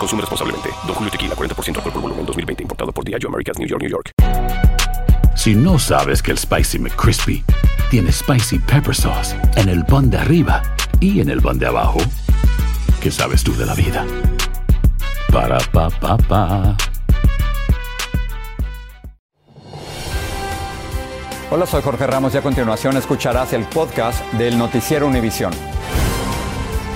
Consume responsablemente. Don Julio Tequila, 40% alcohol por volumen, 2020. Importado por Diageo Americas, New York, New York. Si no sabes que el Spicy McCrispy tiene Spicy Pepper Sauce en el pan de arriba y en el pan de abajo, ¿qué sabes tú de la vida? Para, pa, pa, pa. Hola, soy Jorge Ramos y a continuación escucharás el podcast del Noticiero Univisión.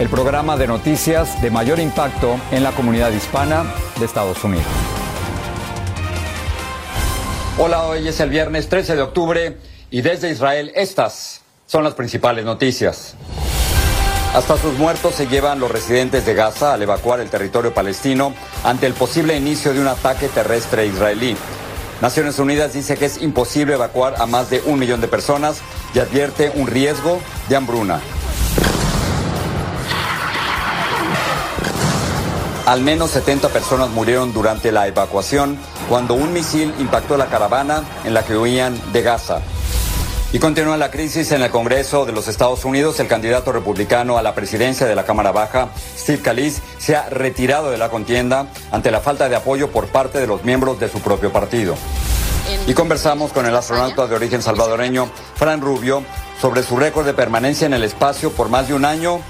El programa de noticias de mayor impacto en la comunidad hispana de Estados Unidos. Hola, hoy es el viernes 13 de octubre y desde Israel estas son las principales noticias. Hasta sus muertos se llevan los residentes de Gaza al evacuar el territorio palestino ante el posible inicio de un ataque terrestre israelí. Naciones Unidas dice que es imposible evacuar a más de un millón de personas y advierte un riesgo de hambruna. Al menos 70 personas murieron durante la evacuación cuando un misil impactó la caravana en la que huían de Gaza. Y continúa la crisis en el Congreso de los Estados Unidos. El candidato republicano a la presidencia de la Cámara Baja, Steve Scalise, se ha retirado de la contienda ante la falta de apoyo por parte de los miembros de su propio partido. Y conversamos con el astronauta de origen salvadoreño, Fran Rubio, sobre su récord de permanencia en el espacio por más de un año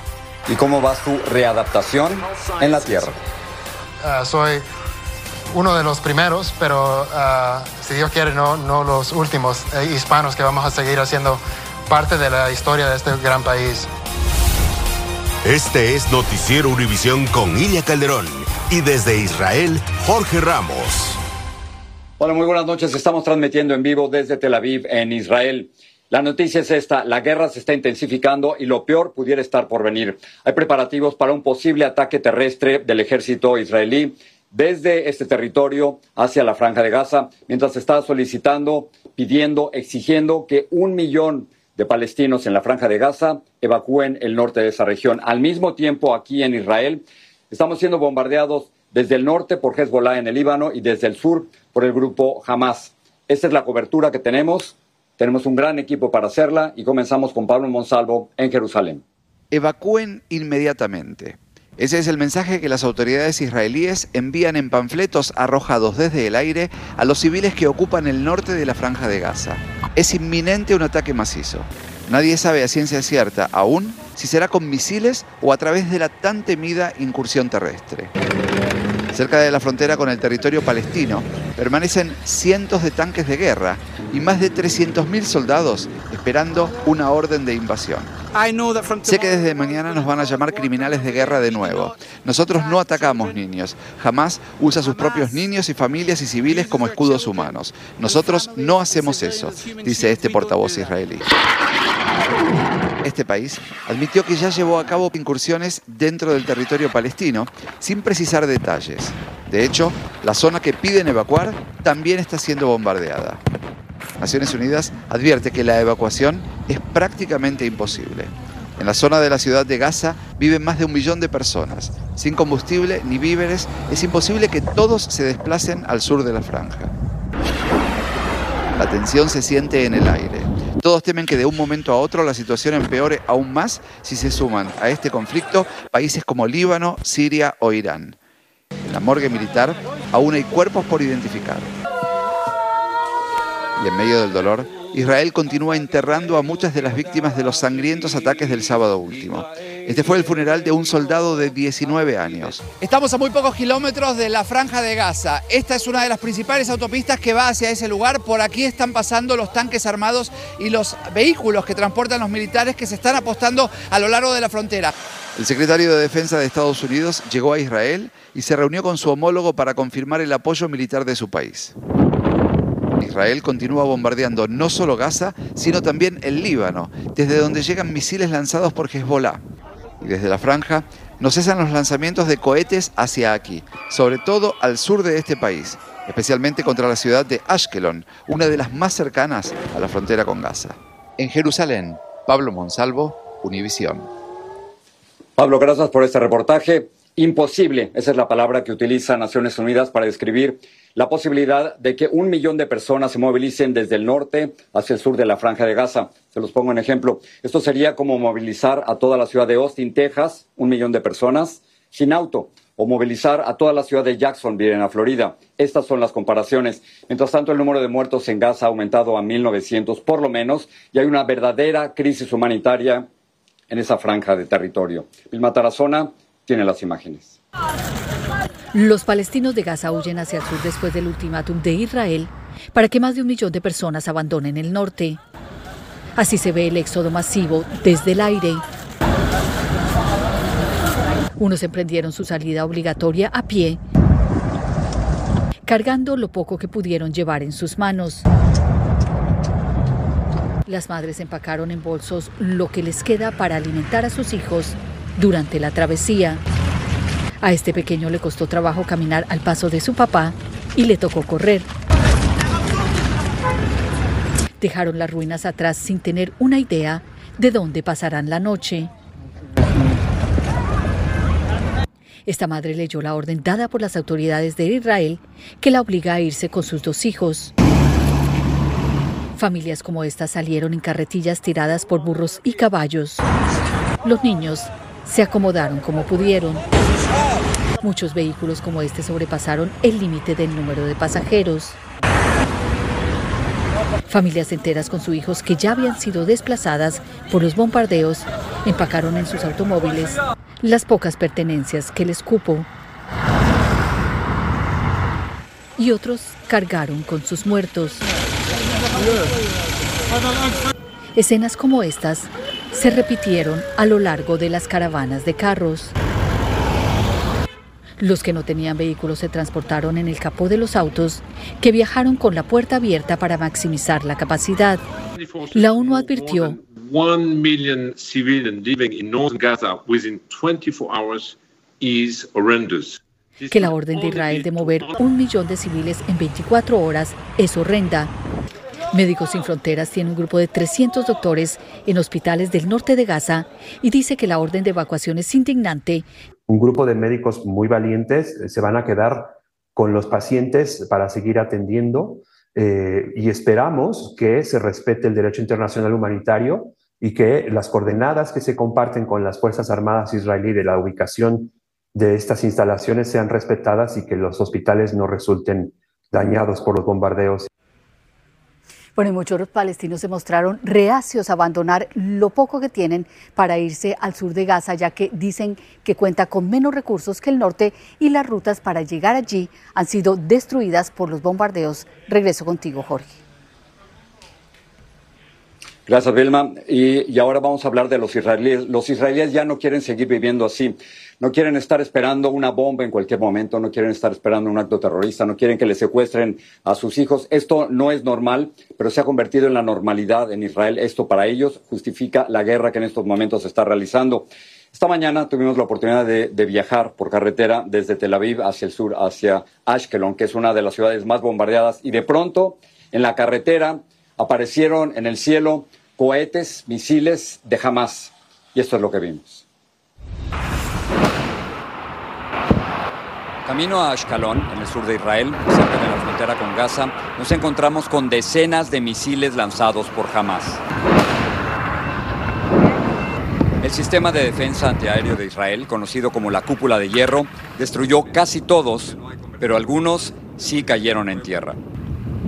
y cómo va su readaptación en la Tierra. Uh, soy uno de los primeros, pero uh, si Dios quiere, no, no los últimos eh, hispanos que vamos a seguir haciendo parte de la historia de este gran país. Este es Noticiero Univisión con Ilia Calderón y desde Israel, Jorge Ramos. Hola, muy buenas noches. Estamos transmitiendo en vivo desde Tel Aviv, en Israel. La noticia es esta, la guerra se está intensificando y lo peor pudiera estar por venir. Hay preparativos para un posible ataque terrestre del ejército israelí desde este territorio hacia la franja de Gaza, mientras se está solicitando, pidiendo, exigiendo que un millón de palestinos en la franja de Gaza evacúen el norte de esa región. Al mismo tiempo, aquí en Israel, estamos siendo bombardeados desde el norte por Hezbollah en el Líbano y desde el sur por el grupo Hamas. Esta es la cobertura que tenemos. Tenemos un gran equipo para hacerla y comenzamos con Pablo Monsalvo en Jerusalén. Evacúen inmediatamente. Ese es el mensaje que las autoridades israelíes envían en panfletos arrojados desde el aire a los civiles que ocupan el norte de la franja de Gaza. Es inminente un ataque macizo. Nadie sabe a ciencia cierta aún si será con misiles o a través de la tan temida incursión terrestre. Cerca de la frontera con el territorio palestino permanecen cientos de tanques de guerra y más de 300.000 soldados esperando una orden de invasión. Sé que desde mañana nos van a llamar criminales de guerra de nuevo. Nosotros no atacamos niños. Jamás usa sus propios niños y familias y civiles como escudos humanos. Nosotros no hacemos eso, dice este portavoz israelí. Este país admitió que ya llevó a cabo incursiones dentro del territorio palestino sin precisar detalles. De hecho, la zona que piden evacuar también está siendo bombardeada. Naciones Unidas advierte que la evacuación es prácticamente imposible. En la zona de la ciudad de Gaza viven más de un millón de personas. Sin combustible ni víveres, es imposible que todos se desplacen al sur de la franja. La tensión se siente en el aire. Todos temen que de un momento a otro la situación empeore aún más si se suman a este conflicto países como Líbano, Siria o Irán. En la morgue militar aún hay cuerpos por identificar. Y en medio del dolor, Israel continúa enterrando a muchas de las víctimas de los sangrientos ataques del sábado último. Este fue el funeral de un soldado de 19 años. Estamos a muy pocos kilómetros de la franja de Gaza. Esta es una de las principales autopistas que va hacia ese lugar. Por aquí están pasando los tanques armados y los vehículos que transportan los militares que se están apostando a lo largo de la frontera. El secretario de Defensa de Estados Unidos llegó a Israel y se reunió con su homólogo para confirmar el apoyo militar de su país. Israel continúa bombardeando no solo Gaza, sino también el Líbano, desde donde llegan misiles lanzados por Hezbollah. Desde la franja no cesan los lanzamientos de cohetes hacia aquí, sobre todo al sur de este país, especialmente contra la ciudad de Ashkelon, una de las más cercanas a la frontera con Gaza. En Jerusalén, Pablo Monsalvo, Univisión. Pablo, gracias por este reportaje. Imposible, esa es la palabra que utiliza Naciones Unidas para describir la posibilidad de que un millón de personas se movilicen desde el norte hacia el sur de la franja de Gaza. Se los pongo en ejemplo. Esto sería como movilizar a toda la ciudad de Austin, Texas, un millón de personas, sin auto, o movilizar a toda la ciudad de Jacksonville, en Florida. Estas son las comparaciones. Mientras tanto, el número de muertos en Gaza ha aumentado a 1.900 por lo menos, y hay una verdadera crisis humanitaria en esa franja de territorio. Vilma Tarazona, tiene las imágenes. Los palestinos de Gaza huyen hacia el sur después del ultimátum de Israel para que más de un millón de personas abandonen el norte. Así se ve el éxodo masivo desde el aire. Unos emprendieron su salida obligatoria a pie, cargando lo poco que pudieron llevar en sus manos. Las madres empacaron en bolsos lo que les queda para alimentar a sus hijos durante la travesía. A este pequeño le costó trabajo caminar al paso de su papá y le tocó correr. Dejaron las ruinas atrás sin tener una idea de dónde pasarán la noche. Esta madre leyó la orden dada por las autoridades de Israel que la obliga a irse con sus dos hijos. Familias como esta salieron en carretillas tiradas por burros y caballos. Los niños se acomodaron como pudieron. Muchos vehículos como este sobrepasaron el límite del número de pasajeros. Familias enteras con sus hijos que ya habían sido desplazadas por los bombardeos empacaron en sus automóviles las pocas pertenencias que les cupo. Y otros cargaron con sus muertos. Escenas como estas se repitieron a lo largo de las caravanas de carros. Los que no tenían vehículos se transportaron en el capó de los autos que viajaron con la puerta abierta para maximizar la capacidad. La ONU advirtió que la orden de Israel de mover un millón de civiles en 24 horas es horrenda Médicos Sin Fronteras tiene un grupo de 300 doctores en hospitales del norte de Gaza y dice que la orden de evacuación es indignante. Un grupo de médicos muy valientes eh, se van a quedar con los pacientes para seguir atendiendo eh, y esperamos que se respete el derecho internacional humanitario y que las coordenadas que se comparten con las Fuerzas Armadas israelíes de la ubicación de estas instalaciones sean respetadas y que los hospitales no resulten dañados por los bombardeos. Bueno, y muchos palestinos se mostraron reacios a abandonar lo poco que tienen para irse al sur de Gaza, ya que dicen que cuenta con menos recursos que el norte y las rutas para llegar allí han sido destruidas por los bombardeos. Regreso contigo, Jorge. Gracias, Vilma. Y, ahora vamos a hablar de los israelíes. Los israelíes ya no quieren seguir viviendo así. No quieren estar esperando una bomba en cualquier momento, no quieren estar esperando un acto terrorista, no quieren que les secuestren a sus hijos. Esto no es normal, pero se ha convertido en la normalidad en Israel. Esto para ellos justifica la guerra que en estos momentos se está realizando. Esta mañana tuvimos la oportunidad de, de, viajar por carretera desde Tel Aviv hacia el sur, hacia Ashkelon, que es una de las ciudades más bombardeadas, y de pronto en la carretera aparecieron en el cielo cohetes, misiles de Hamas. Y esto es lo que vimos. Camino a Ashkelon, en el sur de Israel, cerca de la frontera con Gaza, nos encontramos con decenas de misiles lanzados por Hamas. El sistema de defensa antiaéreo de Israel, conocido como la cúpula de hierro, destruyó casi todos, pero algunos sí cayeron en tierra.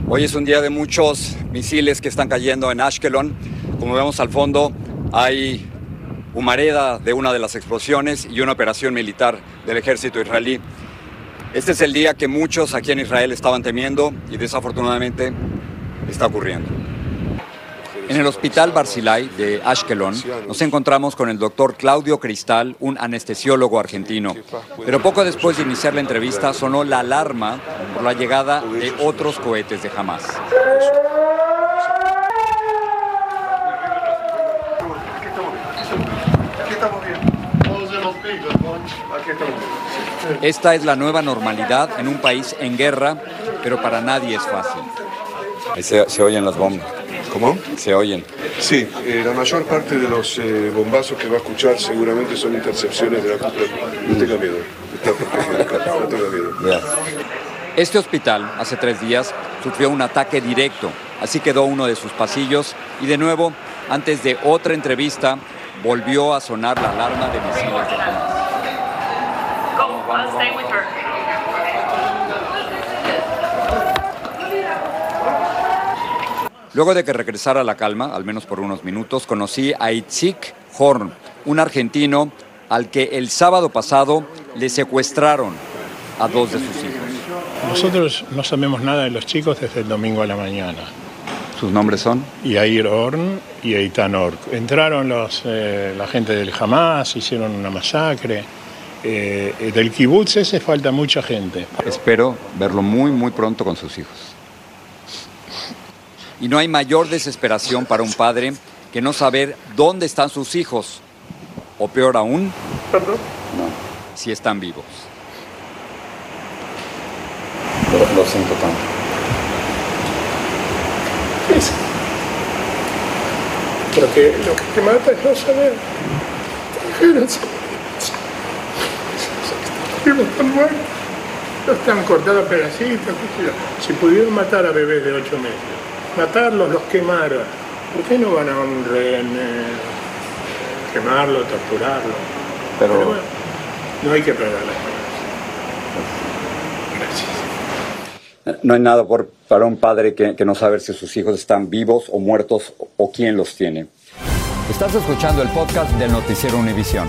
Hoy es un día de muchos misiles que están cayendo en Ashkelon. Como vemos al fondo, hay humareda de una de las explosiones y una operación militar del ejército israelí. Este es el día que muchos aquí en Israel estaban temiendo y desafortunadamente está ocurriendo. En el hospital Barzilai de Ashkelon nos encontramos con el doctor Claudio Cristal, un anestesiólogo argentino. Pero poco después de iniciar la entrevista sonó la alarma por la llegada de otros cohetes de Hamas. Esta es la nueva normalidad en un país en guerra, pero para nadie es fácil. Se, se oyen las bombas. ¿Cómo? Se oyen. Sí, eh, la mayor parte de los eh, bombazos que va a escuchar seguramente son intercepciones de la cúpula. No tenga miedo. Está protegido, no tenga miedo. Este hospital, hace tres días, sufrió un ataque directo. Así quedó uno de sus pasillos y de nuevo, antes de otra entrevista, volvió a sonar la alarma de misiles de Hamas. Luego de que regresara a la calma, al menos por unos minutos, conocí a Itzik Horn, un argentino al que el sábado pasado le secuestraron a dos de sus hijos. Nosotros no sabemos nada de los chicos desde el domingo a la mañana. ¿Sus nombres son? Yair Horn y Eitan Ork. Entraron los, eh, la gente del Hamas, hicieron una masacre. Eh, del kibutz ese falta mucha gente. Espero verlo muy, muy pronto con sus hijos. Y no hay mayor desesperación para un padre que no saber dónde están sus hijos. O peor aún, No, si están vivos. Lo, lo siento tanto. Pero que lo que te mata es no saber. No están muertos. No están cortados pedacitos. Si pudieron matar a bebés de ocho meses, matarlos los quemaron. ¿Por qué no van a un rehén, eh, quemarlo, torturarlo? Pero- bueno, no hay que perder la esperanza. Gracias. No hay nada por- para un padre que, que no saber si sus hijos están vivos o muertos o quién los tiene. Estás escuchando el podcast del Noticiero Univisión.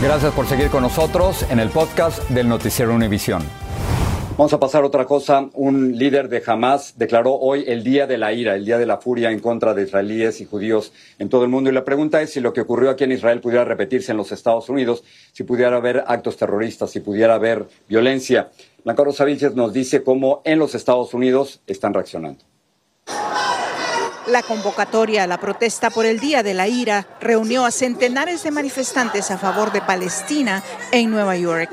Gracias por seguir con nosotros en el podcast del Noticiero Univisión. Vamos a pasar otra cosa. Un líder de Hamas declaró hoy el día de la ira, el día de la furia en contra de israelíes y judíos en todo el mundo. Y la pregunta es si lo que ocurrió aquí en Israel pudiera repetirse en los Estados Unidos, si pudiera haber actos terroristas, si pudiera haber violencia. Blanca Rosa nos dice cómo en los Estados Unidos están reaccionando. La convocatoria a la protesta por el Día de la Ira reunió a centenares de manifestantes a favor de Palestina en Nueva York.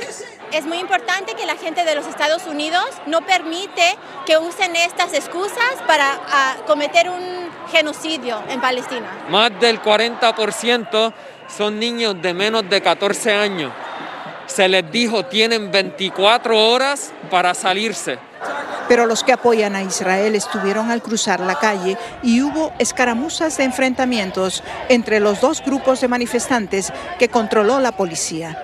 Es muy importante que la gente de los Estados Unidos no permite que usen estas excusas para ah, cometer un genocidio en Palestina. Más del 40% son niños de menos de 14 años. Se les dijo tienen 24 horas para salirse. Pero los que apoyan a Israel estuvieron al cruzar la calle y hubo escaramuzas de enfrentamientos entre los dos grupos de manifestantes que controló la policía.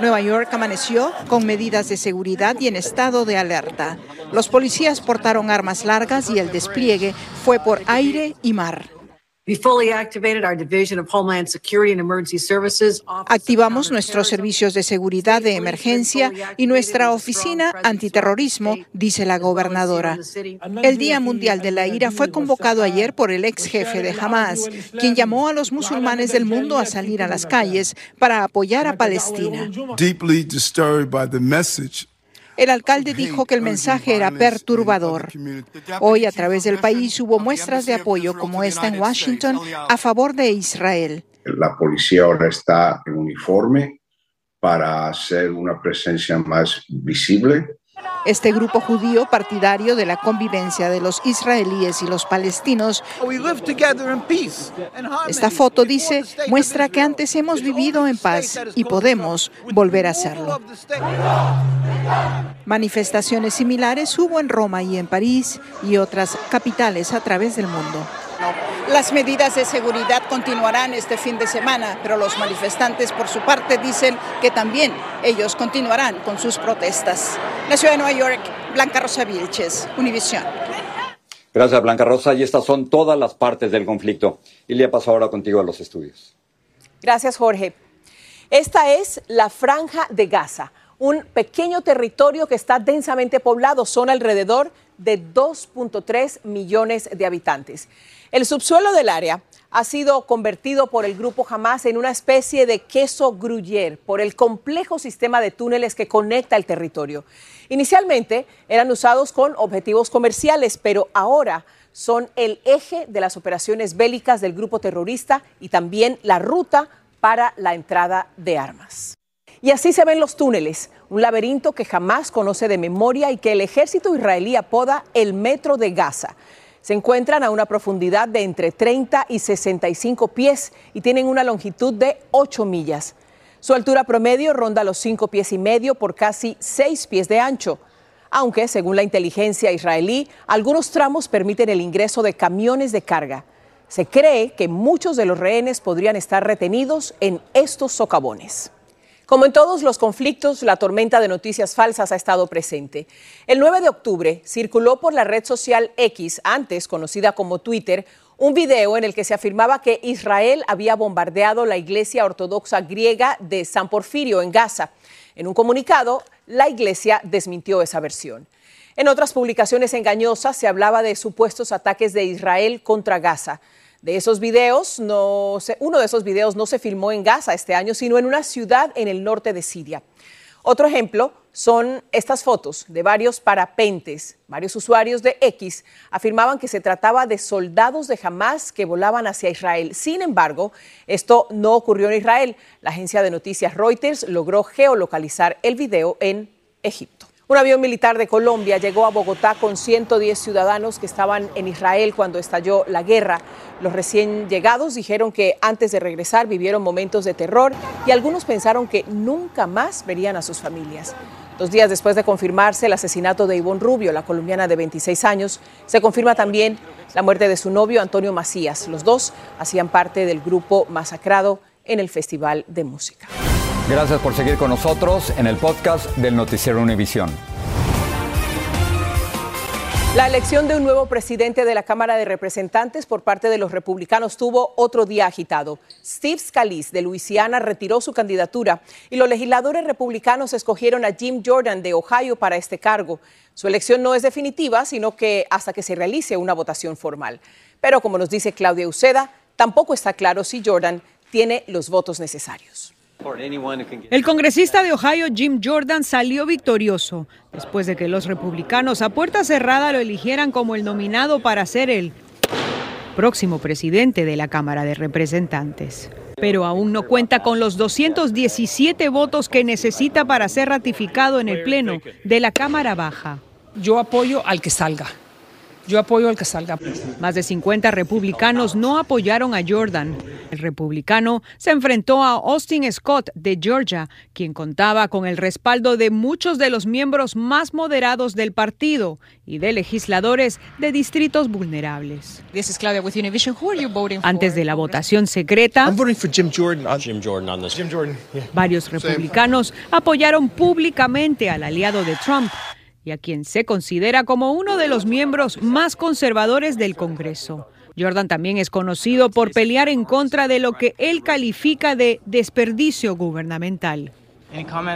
Nueva York amaneció con medidas de seguridad y en estado de alerta. Los policías portaron armas largas y el despliegue fue por aire y mar. We fully activated our Division of Homeland Security and Emergency Services. Activamos nuestros servicios de seguridad de emergencia y nuestra oficina antiterrorismo, dice la gobernadora. El Día Mundial de la Ira fue convocado ayer por el ex jefe de Hamas, quien llamó a los musulmanes del mundo a salir a las calles para apoyar a Palestina. Deeply disturbed by the message El alcalde dijo que el mensaje era perturbador. Hoy a través del país hubo muestras de apoyo como esta en Washington a favor de Israel. La policía ahora está en uniforme para hacer una presencia más visible Este grupo judío partidario de la convivencia de los israelíes y los palestinos. Esta foto dice, muestra que antes hemos vivido en paz y podemos volver a hacerlo. Manifestaciones similares hubo en Roma y en París y otras capitales a través del mundo. Las medidas de seguridad continuarán este fin de semana, pero los manifestantes por su parte dicen que también ellos continuarán con sus protestas. La ciudad de Nueva York, Blanca Rosa Vilches, Univisión. Gracias, Blanca Rosa. Y estas son todas las partes del conflicto. Ilia, paso ahora contigo a los estudios. Gracias, Jorge. Esta es la Franja de Gaza, un pequeño territorio que está densamente poblado. Son alrededor de 2.3 millones de habitantes. El subsuelo del área ha sido convertido por el grupo Hamas en una especie de queso gruyere por el complejo sistema de túneles que conecta el territorio. Inicialmente eran usados con objetivos comerciales, pero ahora son el eje de las operaciones bélicas del grupo terrorista y también la ruta para la entrada de armas. Y así se ven los túneles, un laberinto que jamás conoce de memoria y que el ejército israelí apoda el metro de Gaza. Se encuentran a una profundidad de entre 30 y 65 pies y tienen una longitud de 8 millas. Su altura promedio ronda los 5 pies y medio por casi 6 pies de ancho, aunque según la inteligencia israelí, algunos tramos permiten el ingreso de camiones de carga. Se cree que muchos de los rehenes podrían estar retenidos en estos socavones. Como en todos los conflictos, la tormenta de noticias falsas ha estado presente. El 9 de octubre circuló por la red social X, antes conocida como Twitter, un video en el que se afirmaba que Israel había bombardeado la iglesia ortodoxa griega de San Porfirio en Gaza. En un comunicado, la iglesia desmintió esa versión. En otras publicaciones engañosas se hablaba de supuestos ataques de Israel contra Gaza. De esos videos, uno de esos videos no se filmó en Gaza este año, sino en una ciudad en el norte de Siria. Otro ejemplo son estas fotos de varios parapentes. Varios usuarios de X afirmaban que se trataba de soldados de Hamas que volaban hacia Israel. Sin embargo, esto no ocurrió en Israel. La agencia de noticias Reuters logró geolocalizar el video en Egipto. Un avión militar de Colombia llegó a Bogotá con 110 ciudadanos que estaban en Israel cuando estalló la guerra. Los recién llegados dijeron que antes de regresar vivieron momentos de terror y algunos pensaron que nunca más verían a sus familias. Dos días después de confirmarse el asesinato de Ivonne Rubio, la colombiana de 26 años, se confirma también la muerte de su novio Antonio Macías. Los dos hacían parte del grupo masacrado en el Festival de Música. Gracias por seguir con nosotros en el podcast del Noticiero Univisión. La elección de un nuevo presidente de la Cámara de Representantes por parte de los republicanos tuvo otro día agitado. Steve Scalise de Luisiana retiró su candidatura y los legisladores republicanos escogieron a Jim Jordan de Ohio para este cargo. Su elección no es definitiva, sino que hasta que se realice una votación formal. Pero como nos dice Claudia Uceda, tampoco está claro si Jordan tiene los votos necesarios. El congresista de Ohio, Jim Jordan, salió victorioso después de que los republicanos a puerta cerrada lo eligieran como el nominado para ser el próximo presidente de la Cámara de Representantes. Pero aún no cuenta con los 217 votos que necesita para ser ratificado en el Pleno de la Cámara Baja. Yo apoyo al que salga. Yo apoyo al que salga. Más de 50 republicanos no apoyaron a Jordan. El republicano se enfrentó a Austin Scott de Georgia, quien contaba con el respaldo de muchos de los miembros más moderados del partido y de legisladores de distritos vulnerables. Antes de la votación secreta, varios republicanos apoyaron públicamente al aliado de Trump y a quien se considera como uno de los miembros más conservadores del Congreso. Jordan también es conocido por pelear en contra de lo que él califica de desperdicio gubernamental.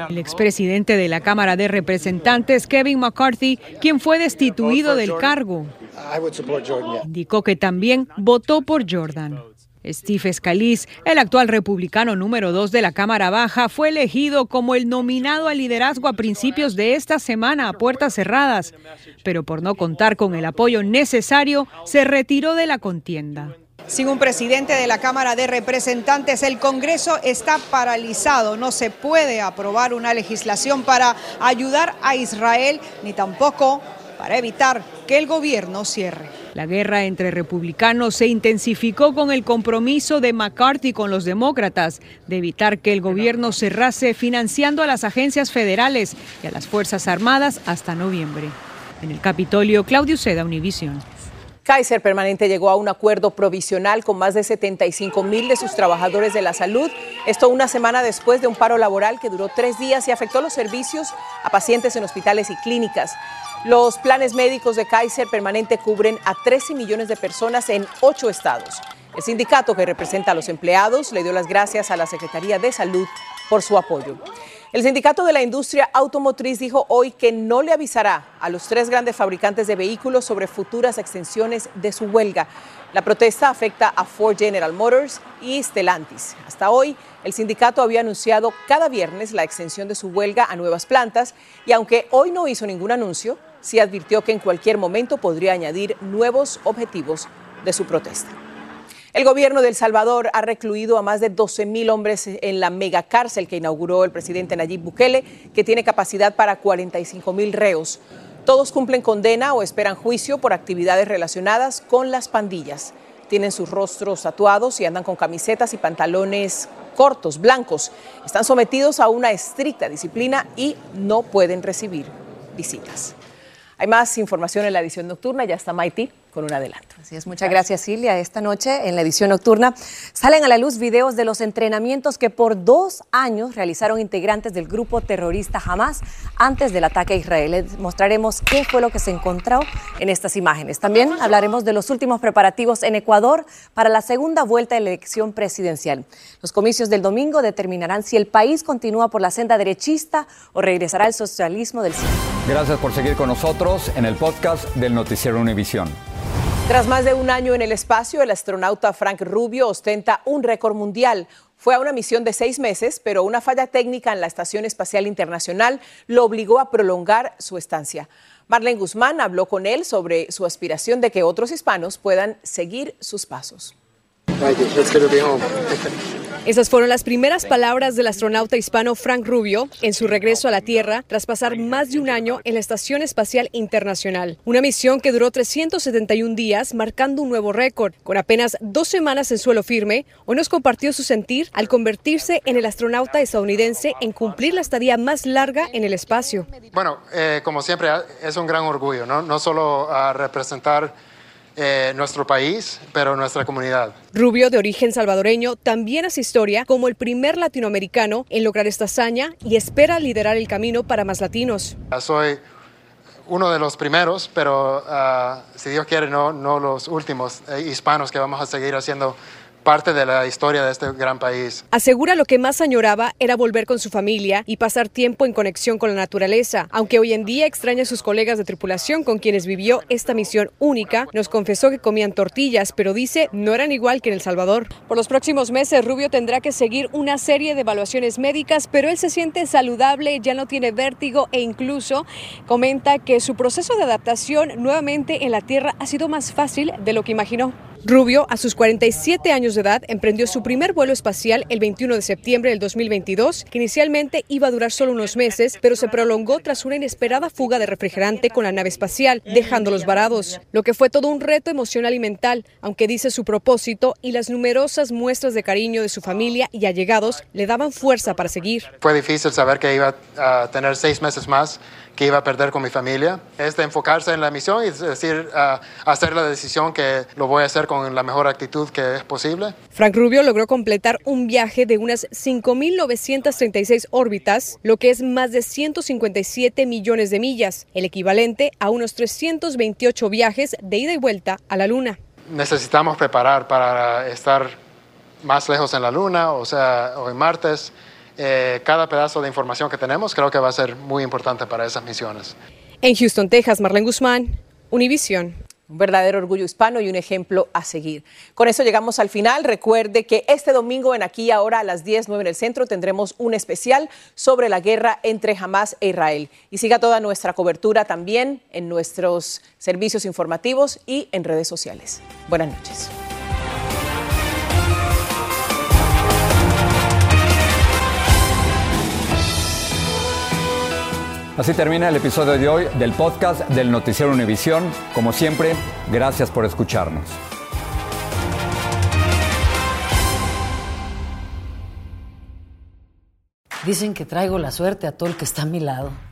El expresidente de la Cámara de Representantes, Kevin McCarthy, quien fue destituido del cargo, indicó que también votó por Jordan. Steve Scalise, el actual republicano número dos de la Cámara Baja, fue elegido como el nominado al liderazgo a principios de esta semana a puertas cerradas, pero por no contar con el apoyo necesario, se retiró de la contienda. Sin un presidente de la Cámara de Representantes, el Congreso está paralizado. No se puede aprobar una legislación para ayudar a Israel, ni tampoco para evitar que el gobierno cierre. La guerra entre republicanos se intensificó con el compromiso de McCarthy con los demócratas de evitar que el gobierno cerrase financiando a las agencias federales y a las Fuerzas Armadas hasta noviembre. En el Capitolio, Claudio Seda, Univision. Kaiser Permanente llegó a un acuerdo provisional con más de 75 mil de sus trabajadores de la salud. Esto una semana después de un paro laboral que duró tres días y afectó los servicios a pacientes en hospitales y clínicas. Los planes médicos de Kaiser Permanente cubren a 13 millones de personas en ocho estados. El sindicato que representa a los empleados le dio las gracias a la Secretaría de Salud por su apoyo. El sindicato de la industria automotriz dijo hoy que no le avisará a los tres grandes fabricantes de vehículos sobre futuras extensiones de su huelga. La protesta afecta a Ford General Motors y Stellantis. Hasta hoy, el sindicato había anunciado cada viernes la extensión de su huelga a nuevas plantas y aunque hoy no hizo ningún anuncio, sí advirtió que en cualquier momento podría añadir nuevos objetivos de su protesta. El gobierno de El Salvador ha recluido a más de 12 mil hombres en la megacárcel que inauguró el presidente Nayib Bukele, que tiene capacidad para 45 mil reos. Todos cumplen condena o esperan juicio por actividades relacionadas con las pandillas. Tienen sus rostros tatuados y andan con camisetas y pantalones cortos, blancos. Están sometidos a una estricta disciplina y no pueden recibir visitas. Hay más información en la edición nocturna, ya está Maiti con un adelanto. Así es, muchas gracias Silvia. Esta noche en la edición nocturna salen a la luz videos de los entrenamientos que por dos años realizaron integrantes del grupo terrorista Hamas antes del ataque a Israel. Les mostraremos qué fue lo que se encontró en estas imágenes. También hablaremos de los últimos preparativos en Ecuador para la segunda vuelta de la elección presidencial. Los comicios del domingo determinarán si el país continúa por la senda derechista o regresará al socialismo del siglo. Gracias por seguir con nosotros en el podcast del Noticiero Univisión. Tras más de un año en el espacio, el astronauta Frank Rubio ostenta un récord mundial. Fue a una misión de seis meses, pero una falla técnica en la Estación Espacial Internacional lo obligó a prolongar su estancia. Marlene Guzmán habló con él sobre su aspiración de que otros hispanos puedan seguir sus pasos. Esas fueron las primeras palabras del astronauta hispano Frank Rubio en su regreso a la Tierra tras pasar más de un año en la Estación Espacial Internacional. Una misión que duró 371 días, marcando un nuevo récord. Con apenas dos semanas en suelo firme, hoy nos compartió su sentir al convertirse en el astronauta estadounidense en cumplir la estadía más larga en el espacio. Bueno, eh, como siempre, es un gran orgullo, no, no solo a representar eh, nuestro país, pero nuestra comunidad. Rubio, de origen salvadoreño, también hace historia como el primer latinoamericano en lograr esta hazaña y espera liderar el camino para más latinos. Soy uno de los primeros, pero uh, si Dios quiere, no, no los últimos eh, hispanos que vamos a seguir haciendo parte de la historia de este gran país. Asegura lo que más añoraba era volver con su familia y pasar tiempo en conexión con la naturaleza. Aunque hoy en día extraña a sus colegas de tripulación con quienes vivió esta misión única, nos confesó que comían tortillas, pero dice no eran igual que en El Salvador. Por los próximos meses, Rubio tendrá que seguir una serie de evaluaciones médicas, pero él se siente saludable, ya no tiene vértigo e incluso comenta que su proceso de adaptación nuevamente en la Tierra ha sido más fácil de lo que imaginó. Rubio, a sus 47 años de edad, emprendió su primer vuelo espacial el 21 de septiembre del 2022, que inicialmente iba a durar solo unos meses, pero se prolongó tras una inesperada fuga de refrigerante con la nave espacial, dejándolos varados, lo que fue todo un reto emocional y mental, aunque dice su propósito y las numerosas muestras de cariño de su familia y allegados le daban fuerza para seguir. Fue difícil saber que iba a tener seis meses más que iba a perder con mi familia. Es de enfocarse en la misión y decir, uh, hacer la decisión que lo voy a hacer con la mejor actitud que es posible. Frank Rubio logró completar un viaje de unas 5.936 órbitas, lo que es más de 157 millones de millas, el equivalente a unos 328 viajes de ida y vuelta a la Luna. Necesitamos preparar para estar más lejos en la Luna, o sea, en Martes. Eh, cada pedazo de información que tenemos creo que va a ser muy importante para esas misiones. En Houston, Texas, Marlene Guzmán, Univision. Un verdadero orgullo hispano y un ejemplo a seguir. Con eso llegamos al final. Recuerde que este domingo en Aquí Ahora a las 10, 9 en el centro tendremos un especial sobre la guerra entre Hamas e Israel. Y siga toda nuestra cobertura también en nuestros servicios informativos y en redes sociales. Buenas noches. Así termina el episodio de hoy del podcast del Noticiero Univisión. Como siempre, gracias por escucharnos. Dicen que traigo la suerte a todo el que está a mi lado.